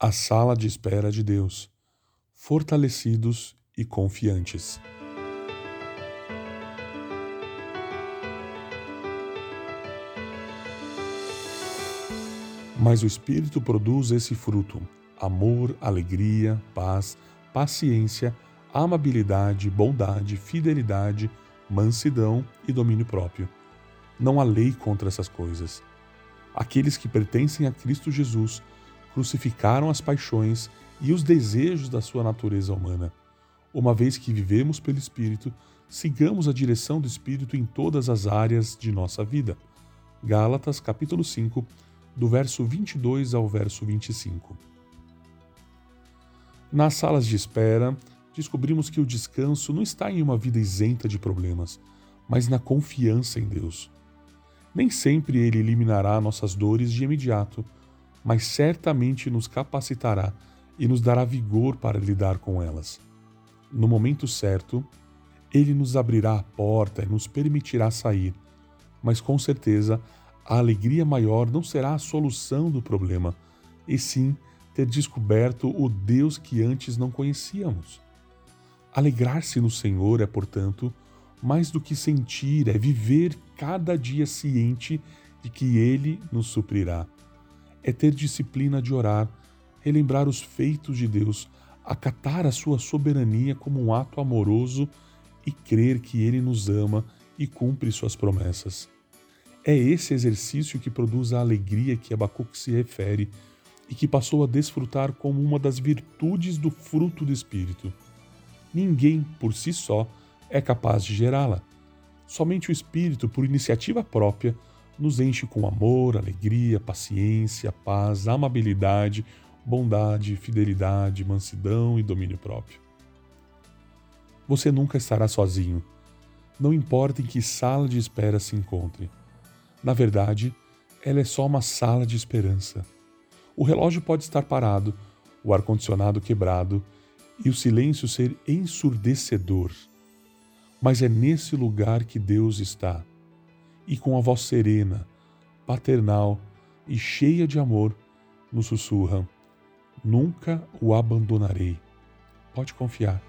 a sala de espera de Deus, fortalecidos e confiantes. Mas o Espírito produz esse fruto: amor, alegria, paz, paciência, amabilidade, bondade, fidelidade, mansidão e domínio próprio. Não há lei contra essas coisas. Aqueles que pertencem a Cristo Jesus crucificaram as paixões e os desejos da sua natureza humana. Uma vez que vivemos pelo Espírito, sigamos a direção do Espírito em todas as áreas de nossa vida. Gálatas capítulo 5, do verso 22 ao verso 25. Nas salas de espera, descobrimos que o descanso não está em uma vida isenta de problemas, mas na confiança em Deus. Nem sempre Ele eliminará nossas dores de imediato, mas certamente nos capacitará e nos dará vigor para lidar com elas. No momento certo, Ele nos abrirá a porta e nos permitirá sair, mas com certeza a alegria maior não será a solução do problema, e sim ter descoberto o Deus que antes não conhecíamos. Alegrar-se no Senhor é, portanto, mais do que sentir, é viver cada dia ciente de que Ele nos suprirá é ter disciplina de orar, relembrar os feitos de Deus, acatar a sua soberania como um ato amoroso e crer que Ele nos ama e cumpre suas promessas. É esse exercício que produz a alegria que Abacuque se refere e que passou a desfrutar como uma das virtudes do fruto do Espírito. Ninguém, por si só, é capaz de gerá-la. Somente o Espírito, por iniciativa própria, nos enche com amor, alegria, paciência, paz, amabilidade, bondade, fidelidade, mansidão e domínio próprio. Você nunca estará sozinho, não importa em que sala de espera se encontre. Na verdade, ela é só uma sala de esperança. O relógio pode estar parado, o ar-condicionado quebrado e o silêncio ser ensurdecedor. Mas é nesse lugar que Deus está e com a voz serena, paternal e cheia de amor, nos sussurra: Nunca o abandonarei. Pode confiar.